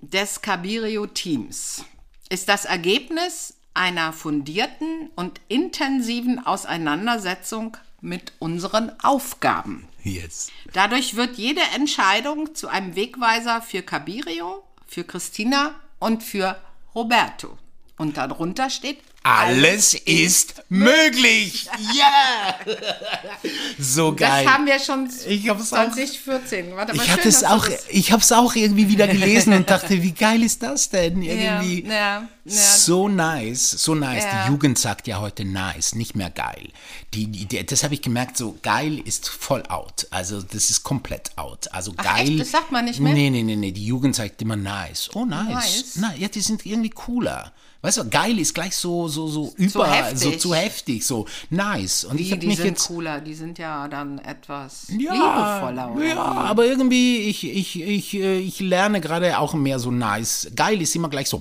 des Cabirio-Teams ist das Ergebnis einer fundierten und intensiven Auseinandersetzung mit unseren Aufgaben. Jetzt. Dadurch wird jede Entscheidung zu einem Wegweiser für Cabirio, für Christina und für Roberto. Und darunter steht Alles ist möglich. Ja! so geil. Das haben wir schon Ich hab's auch- 2014. Warte, aber ich habe auch, das- ich habe es auch irgendwie wieder gelesen und dachte, wie geil ist das denn? Irgendwie Ja, ja, ja. so nice, so nice. Ja. Die Jugend sagt ja heute nice, nicht mehr geil. Die, die, das habe ich gemerkt. So geil ist voll out. Also das ist komplett out. Also Ach, geil. echt? Das sagt man nicht mehr? Nee, nee, nee, nee. Die Jugend sagt immer nice. Oh nice. Nice. Na, ja, die sind irgendwie cooler. Weißt du, geil ist gleich so so so über heftig. so zu heftig, so nice. Und ich Die, habe die mich sind jetzt cooler, die sind ja dann etwas ja, liebevoller. Oder? Ja, aber irgendwie, ich, ich, ich, äh, ich lerne gerade auch mehr so nice. Geil ist immer gleich so.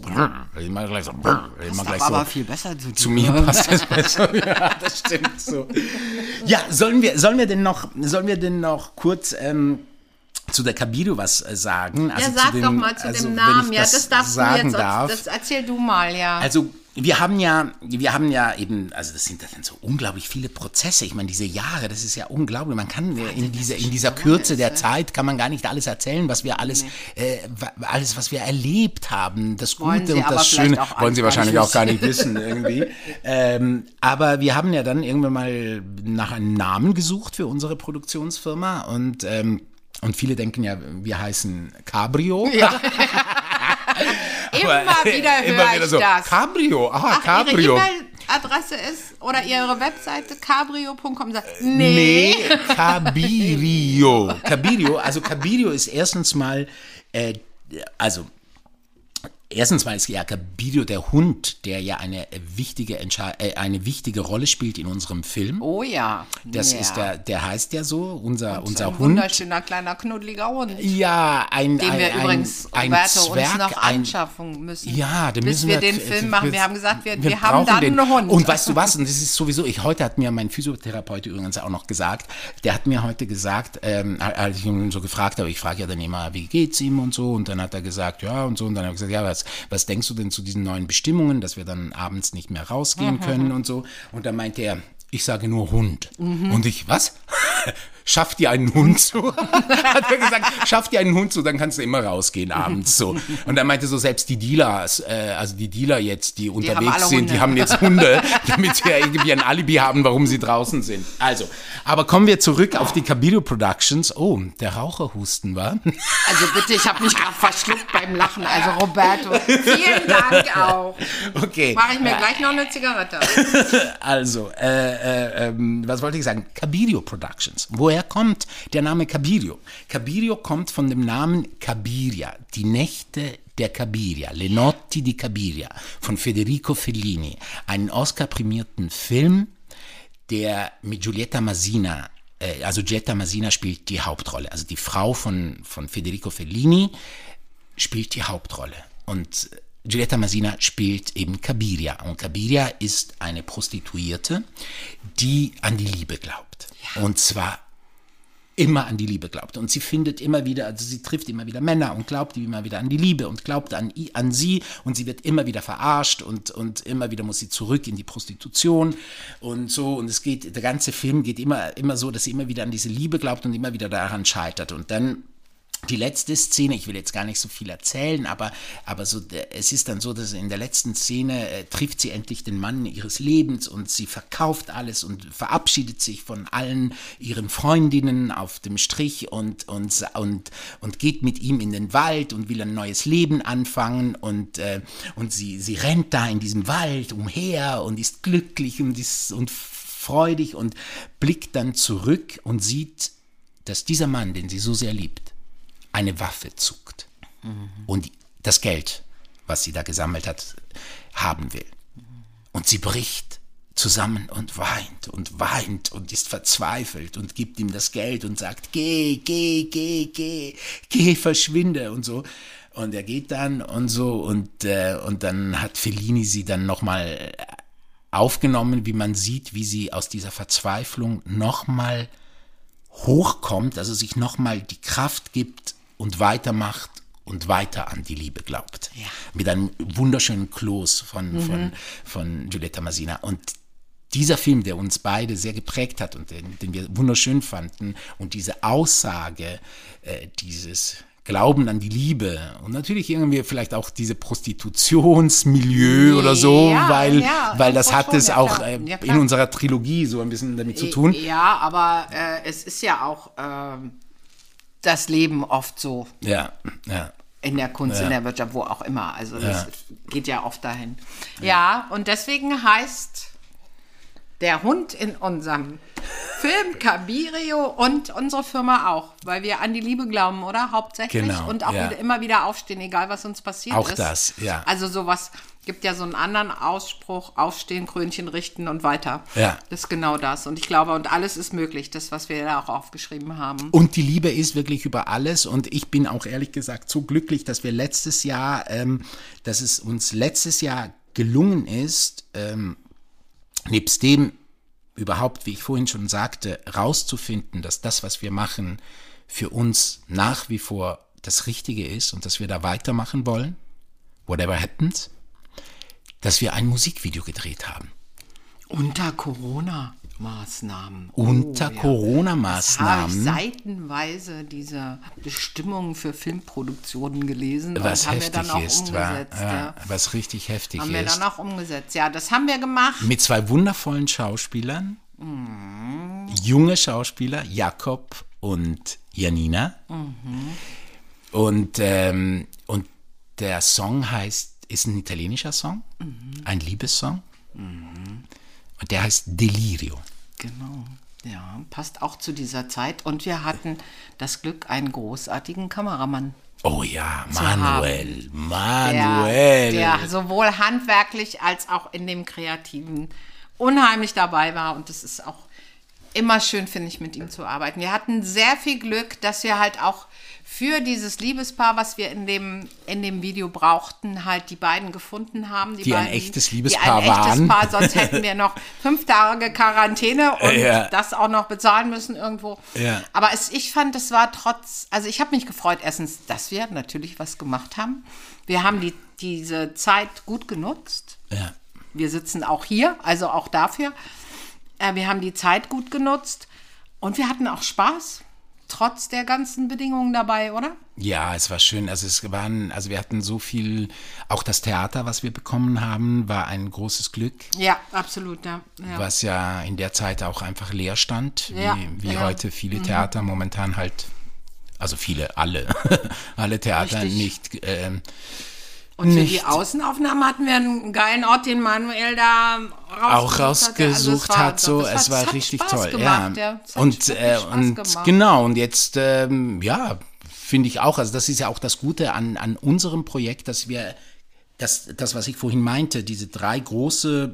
Immer gleich so. brr, Immer gleich so. aber viel besser zu, Zu mir passt das besser. Ja, das stimmt so. Ja, sollen wir, sollen wir denn noch, sollen wir denn noch kurz ähm, zu der Cabido was äh, sagen? Ja, Also zu sag dem- doch mal zu also, dem wenn Namen. Ja, das darfst du sagen jetzt. Darf. Das erzähl du mal, ja. Also wir haben ja, wir haben ja eben, also das sind dann so unglaublich viele Prozesse. Ich meine, diese Jahre, das ist ja unglaublich. Man kann in dieser, in dieser Kürze der Zeit kann man gar nicht alles erzählen, was wir alles, äh, wa- alles, was wir erlebt haben, das Wollen Gute Sie und das Schöne, wollen Sie wahrscheinlich auch gar nicht wissen irgendwie. ähm, aber wir haben ja dann irgendwann mal nach einem Namen gesucht für unsere Produktionsfirma und ähm, und viele denken ja, wir heißen Cabrio. ja. Immer wieder höre Immer wieder ich so, das. Cabrio, ah, Ach, Cabrio. Ihre E-Mail-Adresse ist oder Ihre Webseite cabrio.com. Sagt, Nee, Nee. Cabirio. Cabirio, also Cabirio ist erstens mal, äh, also erstens mal ist ja Cabirio der Hund, der ja eine wichtige, Entsche äh, eine wichtige Rolle spielt in unserem Film. Oh ja. Das ja. ist der, der heißt ja so, unser, unser Ein Hund. wunderschöner kleiner knuddeliger Hund. Ja, ein, Den ein, wir ein, übrigens, ein Roberto, Zwerg, uns noch ein, anschaffen müssen. Ja, den bis müssen wir wir den Film machen. Wir haben gesagt, wir, wir, haben brauchen dann den. einen Hund. Und weißt du was? Und das ist sowieso, ich heute hat mir mein Physiotherapeut übrigens auch noch gesagt, der hat mir heute gesagt, ähm, als ich ihn so gefragt habe, ich frage ja dann immer, wie geht's ihm und so, und dann hat er gesagt, ja und so, und dann habe ich gesagt, ja, was, was denkst du denn zu diesen neuen Bestimmungen, dass wir dann abends nicht mehr Mhm, rausgehen können und so? Und dann meinte er, ich sage nur Hund. Mhm. Und ich, was? Schafft dir einen Hund zu? Hat er gesagt, schafft dir einen Hund zu, dann kannst du immer rausgehen abends so. Und er meinte so, selbst die Dealers, äh, also die Dealer jetzt, die unterwegs sind, Hunde. die haben jetzt Hunde, damit sie irgendwie ein Alibi haben, warum sie draußen sind. Also, aber kommen wir zurück auf die Cabido Productions. Oh, der Raucherhusten war. Also bitte, ich habe mich gerade verschluckt beim Lachen. Also Roberto, vielen Dank auch. Okay. Mache ich mir gleich noch eine Zigarette. Also, äh, äh, ähm, was wollte ich sagen? Cabirio Productions. Woher kommt der Name Cabirio? Cabirio kommt von dem Namen Cabiria, die Nächte der Cabiria, Le Notti di Cabiria von Federico Fellini, einen Oscar-prämierten Film, der mit Giulietta Masina, äh, also Giulietta Masina spielt die Hauptrolle, also die Frau von, von Federico Fellini spielt die Hauptrolle. Und Giulietta Masina spielt eben Cabiria. Und Cabiria ist eine Prostituierte, die an die Liebe glaubt. Und zwar immer an die Liebe glaubt. Und sie findet immer wieder, also sie trifft immer wieder Männer und glaubt immer wieder an die Liebe und glaubt an, an sie und sie wird immer wieder verarscht und, und immer wieder muss sie zurück in die Prostitution und so. Und es geht, der ganze Film geht immer, immer so, dass sie immer wieder an diese Liebe glaubt und immer wieder daran scheitert. Und dann die letzte Szene, ich will jetzt gar nicht so viel erzählen, aber, aber so, der- es ist dann so, dass in der letzten Szene äh, trifft sie endlich den Mann ihres Lebens und sie verkauft alles und verabschiedet sich von allen ihren Freundinnen auf dem Strich und, und, und, und geht mit ihm in den Wald und will ein neues Leben anfangen und, äh, und sie, sie rennt da in diesem Wald umher und ist glücklich und, ist, und freudig und blickt dann zurück und sieht, dass dieser Mann, den sie so sehr liebt, eine Waffe zuckt und das Geld, was sie da gesammelt hat, haben will. Und sie bricht zusammen und weint und weint und ist verzweifelt und gibt ihm das Geld und sagt, geh, geh, geh, geh, geh, verschwinde und so. Und er geht dann und so und, äh, und dann hat Fellini sie dann nochmal aufgenommen, wie man sieht, wie sie aus dieser Verzweiflung nochmal hochkommt, also sich nochmal die Kraft gibt und weitermacht und weiter an die Liebe glaubt. Ja. Mit einem wunderschönen Close von, von, von Giulietta Masina. Und dieser Film, der uns beide sehr geprägt hat und den, den wir wunderschön fanden, und diese Aussage, äh, dieses Glauben an die Liebe und natürlich irgendwie vielleicht auch diese Prostitutionsmilieu oder so, Ja, weil, ja, weil das hat schon, es ja, auch äh, in unserer Trilogie so ein bisschen damit zu tun. Ja, aber äh, es ist ja auch ähm, das Leben oft so Ja, ja. in der Kunst, in der Wirtschaft, wo auch immer. Also das geht ja oft dahin. Ja, und deswegen heißt der Hund in unserem Film Cabirio und unsere Firma auch, weil wir an die Liebe glauben, oder? Hauptsächlich. Genau, und auch ja. wieder, immer wieder aufstehen, egal was uns passiert Auch ist. das, ja. Also sowas gibt ja so einen anderen Ausspruch, aufstehen, Krönchen richten und weiter. Ja. Das ist genau das. Und ich glaube, und alles ist möglich, das, was wir da auch aufgeschrieben haben. Und die Liebe ist wirklich über alles. Und ich bin auch ehrlich gesagt so glücklich, dass wir letztes Jahr, ähm, dass es uns letztes Jahr gelungen ist, ähm, nebst dem überhaupt, wie ich vorhin schon sagte, rauszufinden, dass das, was wir machen, für uns nach wie vor das Richtige ist und dass wir da weitermachen wollen, whatever happens, dass wir ein Musikvideo gedreht haben. Unter Corona-Maßnahmen. Unter Oh, ja. Das habe ich Corona-Maßnahmen. seitenweise diese Bestimmungen für Filmproduktionen gelesen Was und haben wir heftig dann auch ist, war, ja, Ja. was richtig heftig Haben wir ist. dann auch umgesetzt. Ja, das haben wir gemacht. mit zwei wundervollen Schauspielern, Mhm. junge Schauspieler, Jakob und Janina. Mhm. Und, ähm, und der Song heißt, ist ein italienischer Song, Mhm. ein Liebessong. Und der heißt Delirio. Genau. Ja, passt auch zu dieser Zeit. Und wir hatten das Glück, einen großartigen Kameramann. Oh ja, Zu Manuel, Der, Manuel. der sowohl handwerklich als auch in dem Kreativen unheimlich dabei war. Und das ist auch immer schön, finde ich, mit ihm zu arbeiten. Wir hatten sehr viel Glück, dass wir halt auch für dieses Liebespaar, was wir in dem, in dem Video brauchten, halt die beiden gefunden haben. Die ein beiden, echtes die Liebespaar ein echtes waren. Paar, sonst hätten wir noch fünf Tage Quarantäne und Ja. das auch noch bezahlen müssen irgendwo. Ja. Aber es, ich fand, es war trotz, also ich habe mich gefreut, erstens, dass wir natürlich was gemacht haben. Wir haben die, diese Zeit gut genutzt. ja. Wir sitzen auch hier, also auch dafür. Äh, wir haben die Zeit gut genutzt und wir hatten auch Spaß, trotz der ganzen Bedingungen dabei, oder? Ja, es war schön. Also es waren, also wir hatten so viel, auch das Theater, was wir bekommen haben, war ein großes Glück. Ja, absolut, ja. ja. was ja in der Zeit auch einfach leer stand, Ja, wie, wie ja. heute viele Theater momentan halt, also viele, alle, alle Theater Richtig. nicht. Ähm, Und für die nicht. Außenaufnahmen hatten wir einen geilen Ort, den Manuel da auch rausgesucht. Also rausgesucht es war- hat, so, es war hat richtig Spaß toll. Gemacht, ja. ja. Es hat Und, äh, und gemacht. genau, und jetzt, ähm, ja, finde ich auch, also das ist ja auch das Gute an, an unserem Projekt, dass wir, das, das, was ich vorhin meinte, diese drei große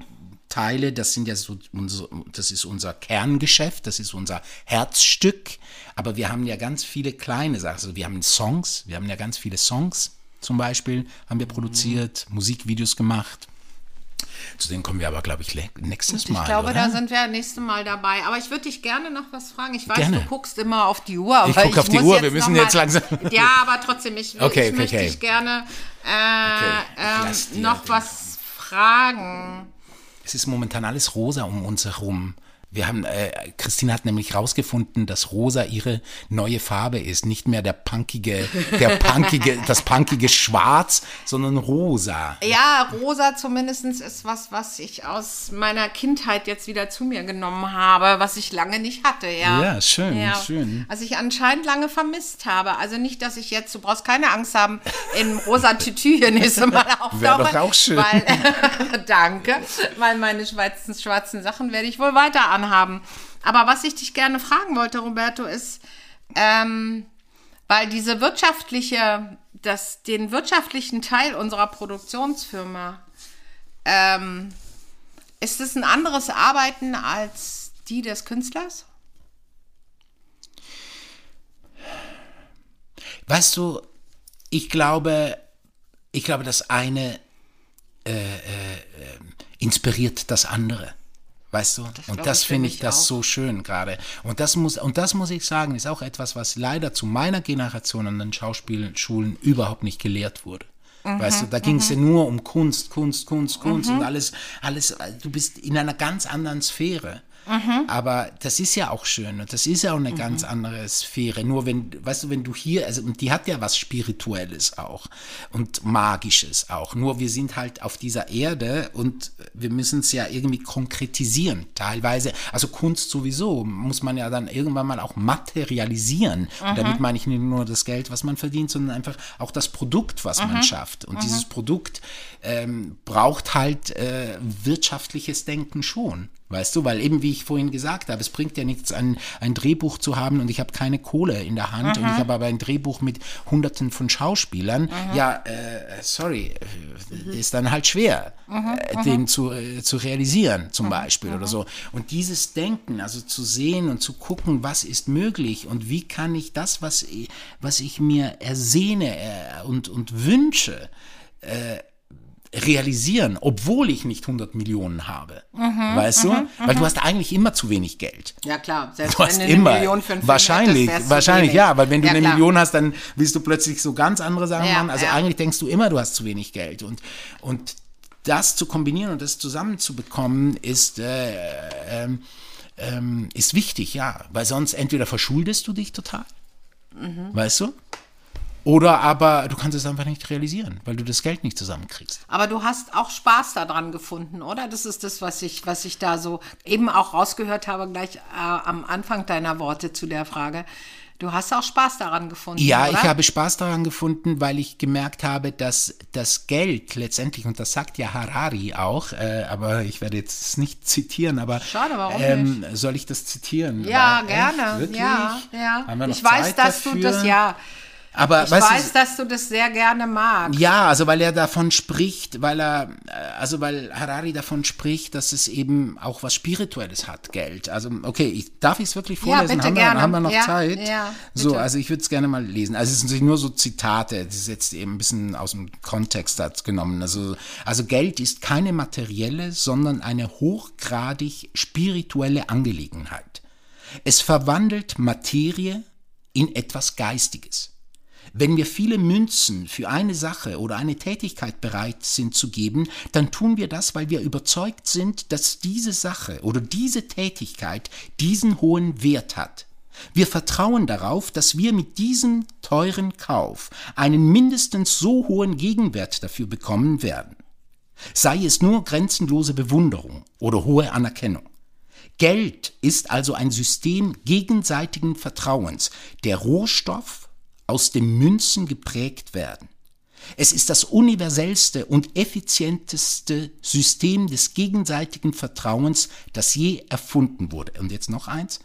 Teile, das sind ja so unser, das ist unser Kerngeschäft, das ist unser Herzstück, aber wir haben ja ganz viele kleine Sachen, also wir haben Songs, wir haben ja ganz viele Songs zum Beispiel, haben wir produziert, Musikvideos gemacht. Zu denen kommen wir aber, glaube ich, nächstes Mal. Ich glaube, oder? da sind wir nächstes Mal dabei. Aber ich würde dich gerne noch was fragen. Ich weiß, Gerne. du guckst immer auf die Uhr. Ich aber guck auf die Uhr. Wir müssen jetzt langsam- Ja, aber trotzdem, ich, Okay, ich möchte okay. dich gerne äh, lass ähm, noch was fragen. Es ist momentan alles rosa um uns herum. Wir haben, äh, Christine hat nämlich rausgefunden, dass rosa ihre neue Farbe ist. Nicht mehr der punkige, der punkige, das punkige Schwarz, sondern rosa. Ja, rosa zumindest ist was, was ich aus meiner Kindheit jetzt wieder zu mir genommen habe, was ich lange nicht hatte, ja. Ja, schön, schön. Was ich anscheinend lange vermisst habe. Also nicht, dass ich jetzt, du brauchst keine Angst haben, in rosa Tütü hier nächste Mal auftauche. Wär doch auch schön. Weil, danke, weil meine schwarzen, schwarzen Sachen werde ich wohl weiter anhaben. Aber was ich dich gerne fragen wollte, Roberto, ist, ähm, weil diese wirtschaftliche, das, den wirtschaftlichen Teil unserer Produktionsfirma, ähm, ist es ein anderes Arbeiten als die des Künstlers? Weißt du, ich glaube, ich glaube, das eine äh, äh, äh, inspiriert das andere. Weißt du? glaub und das finde ich das auch. so schön gerade. Und das muss, und das muss ich sagen, ist auch etwas, was leider zu meiner Generation an den Schauspielschulen überhaupt nicht gelehrt wurde. Mhm, Weißt du, da ging es ja nur um Kunst, Kunst, Kunst, Kunst und alles, alles, du bist in einer ganz anderen Sphäre. Mhm. Aber das ist ja auch schön und das ist ja auch eine ganz andere Sphäre. Nur wenn, weißt du, wenn du hier, also und die hat ja was Spirituelles auch und Magisches auch. Nur wir sind halt auf dieser Erde und wir müssen es ja irgendwie konkretisieren, teilweise. Also Kunst sowieso muss man ja dann irgendwann mal auch materialisieren. Und damit meine ich nicht nur das Geld, was man verdient, sondern einfach auch das Produkt, was man schafft. Und dieses Produkt ähm, braucht halt äh, wirtschaftliches Denken schon. Weißt du, weil eben wie ich vorhin gesagt habe, es bringt ja nichts, ein, ein Drehbuch zu haben und ich habe keine Kohle in der Hand und ich habe aber ein Drehbuch mit hunderten von Schauspielern. Ja, äh, sorry, äh, ist dann halt schwer, äh, den zu, äh, zu realisieren zum Beispiel oder so. Und dieses Denken, also zu sehen und zu gucken, was ist möglich und wie kann ich das, was, ich- was ich mir ersehne äh, und, und wünsche, realisieren, obwohl ich nicht 100 Millionen habe. weißt du? Weil du hast eigentlich immer zu wenig Geld. Ja, klar. Selbst Du hast wenn du immer, eine Million für einen Film wahrscheinlich, hättest, wahrscheinlich, ja, weil wenn du eine klar. Million hast, dann willst du plötzlich so ganz andere Sachen Ja, machen. Also ja. eigentlich denkst du immer, du hast zu wenig Geld. Und, und das zu kombinieren und das zusammenzubekommen, ist, äh, ähm, ähm, ist wichtig, ja. Weil sonst entweder verschuldest du dich total, Mhm. weißt du? Oder aber du kannst es einfach nicht realisieren, weil du das Geld nicht zusammenkriegst. Aber du hast auch Spaß daran gefunden, oder? Das ist das, was ich, was ich da so eben auch rausgehört habe, gleich äh, am Anfang deiner Worte zu der Frage. Du hast auch Spaß daran gefunden. Ja, oder? ich habe Spaß daran gefunden, weil ich gemerkt habe, dass das Geld letztendlich, und das sagt ja Harari auch, äh, aber ich werde jetzt nicht zitieren, aber Schade, warum ähm, soll ich das zitieren? Ja, Weil, gerne. Echt? Wirklich? Ja, ja. Ich weiß, Zeit dass dafür? du das ja. Aber Ich weißt du, weiß, dass du das sehr gerne magst. Ja, also weil er davon spricht, weil er, äh, also weil Harari davon spricht, dass es eben auch was Spirituelles hat, Geld. Also, okay, ich, darf ich es wirklich Ja, vorlesen? bitte, haben, wir, haben wir noch Ja, Zeit? ja, so, also ich würde es gerne mal lesen. Also es sind natürlich nur so Zitate, das ist jetzt eben ein bisschen aus dem Kontext genommen. Also, also Geld ist keine materielle, sondern eine hochgradig spirituelle Angelegenheit. Es verwandelt Materie in etwas Geistiges. Wenn wir viele Münzen für eine Sache oder eine Tätigkeit bereit sind zu geben, dann tun wir das, weil wir überzeugt sind, dass diese Sache oder diese Tätigkeit diesen hohen Wert hat. Wir vertrauen darauf, dass wir mit diesem teuren Kauf einen mindestens so hohen Gegenwert dafür bekommen werden. Sei es nur grenzenlose Bewunderung oder hohe Anerkennung. Geld ist also ein System gegenseitigen Vertrauens, der Rohstoff aus dem Münzen geprägt werden. Es ist das universellste und effizienteste System des gegenseitigen Vertrauens, das je erfunden wurde. Und jetzt noch eins.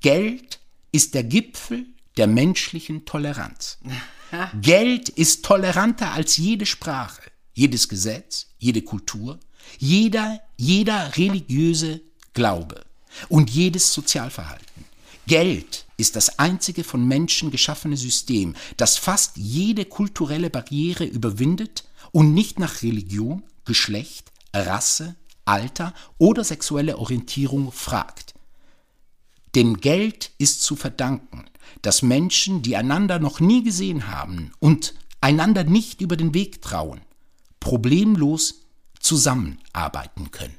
Geld ist der Gipfel der menschlichen Toleranz. Geld ist toleranter als jede Sprache, jedes Gesetz, jede Kultur, jeder, jeder religiöse Glaube und jedes Sozialverhalten. Geld ist das einzige von Menschen geschaffene System, das fast jede kulturelle Barriere überwindet und nicht nach Religion, Geschlecht, Rasse, Alter oder sexuelle Orientierung fragt. Dem Geld ist zu verdanken, dass Menschen, die einander noch nie gesehen haben und einander nicht über den Weg trauen, problemlos zusammenarbeiten können.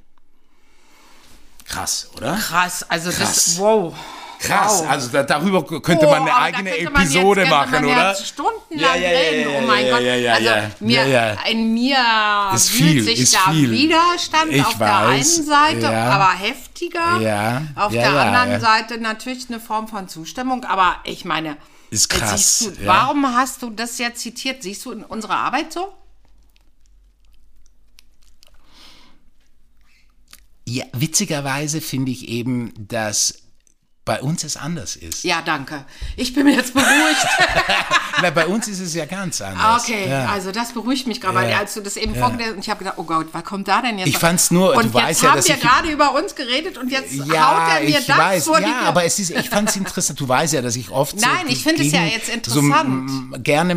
Krass, oder? Krass, also Krass. das, wow. Krass, wow. also da, darüber könnte Oh, man eine eigene man Episode jetzt, machen, oder? Stundenlang Ja, ja, ja, reden. ja, oh mein ja, Gott. ja, ja, also ja. mir, Ja, ja. in mir Ist fühlt viel, sich da viel. Widerstand Ich auf der weiß, einen Seite, ja. aber heftiger. Ja, Auf ja, der ja, anderen ja. Seite natürlich eine Form von Zustimmung. Aber ich meine, Ist äh, krass, du, ja. Warum hast du das jetzt zitiert? Siehst du in unserer Arbeit so? Ja, witzigerweise finde ich eben, dass bei uns es anders ist. Ja, danke. Ich bin mir jetzt beruhigt. Na, bei uns ist es ja ganz anders. Okay, ja. also das beruhigt mich gerade, weil Ja. als du das eben vorgelesen hast, und ich habe gedacht, oh Gott, was kommt da denn jetzt? Ich fand's nur- und du jetzt weißt ja, haben dass wir ich- gerade über uns geredet und jetzt haut Ja, er mir ich das weiß, vor die ja, aber es ist, ich fand es interessant. Du weißt ja, dass ich oft so Nein, ich finde es ja jetzt So, interessant. m, gerne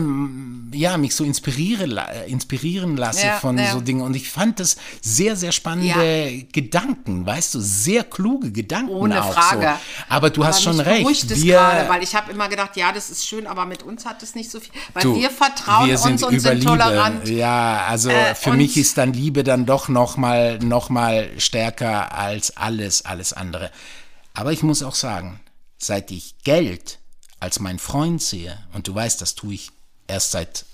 ja, mich so inspiriere, la- äh, inspirieren lasse Ja, von ja. so Dingen. Und ich fand das sehr, sehr spannende Gedanken, weißt du, sehr kluge Gedanken Ohne auch Frage. so. Aber du hast Aber schon mich recht. es Wir, gerade, weil ich habe immer gedacht, ja, das ist schön, aber mit uns hat es nicht so viel. Weil Du, wir vertrauen wir uns und sind tolerant. Ja, also Äh, für mich ist dann Liebe dann doch noch mal, noch mal stärker als alles, alles andere. Aber ich muss auch sagen, seit ich Geld als mein Freund sehe, und du weißt, das tue ich erst seit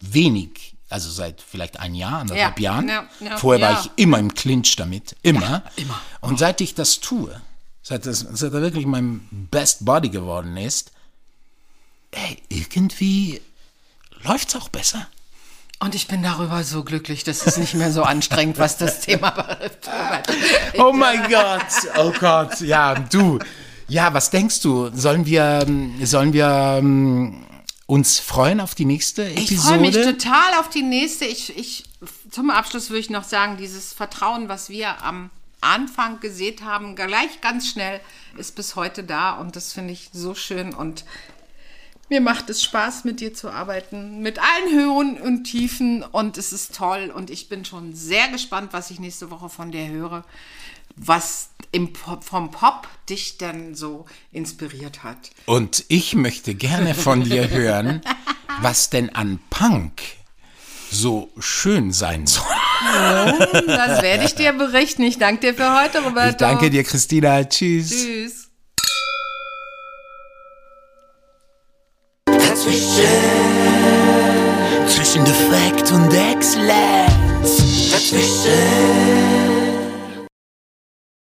wenig, also seit vielleicht ein Jahr, anderthalb Ja, Jahren. ja, ja, Vorher war ich immer im Clinch damit, immer. immer. Und seit ich das tue, seit, das, seit er wirklich mein Best Body geworden ist, ey, irgendwie läuft's auch besser. Und ich bin darüber so glücklich, das ist nicht mehr so anstrengend, was das Thema betrifft. Oh mein Gott, oh Gott, ja, du. Ja, was denkst du? Sollen wir, ähm, sollen wir ähm, uns freuen auf die nächste Episode? Ich freue mich total auf die nächste. Ich, ich, zum Abschluss würde ich noch sagen, dieses Vertrauen, was wir am Anfang gesät haben, gleich ganz schnell, ist bis heute da und das finde ich so schön und mir macht es Spaß, mit dir zu arbeiten, mit allen Höhen und Tiefen und es ist toll und ich bin schon sehr gespannt, was ich nächste Woche von dir höre, was im Pop, vom Pop dich dann so inspiriert hat. Und ich möchte gerne von dir hören, was denn an Punk so schön sein soll. Das werde ich dir berichten. Ich danke dir für heute, Roberto. Ich danke dir, Christina. Tschüss. Tschüss. Zwischen Defekt und Exzellenz. Dazwischen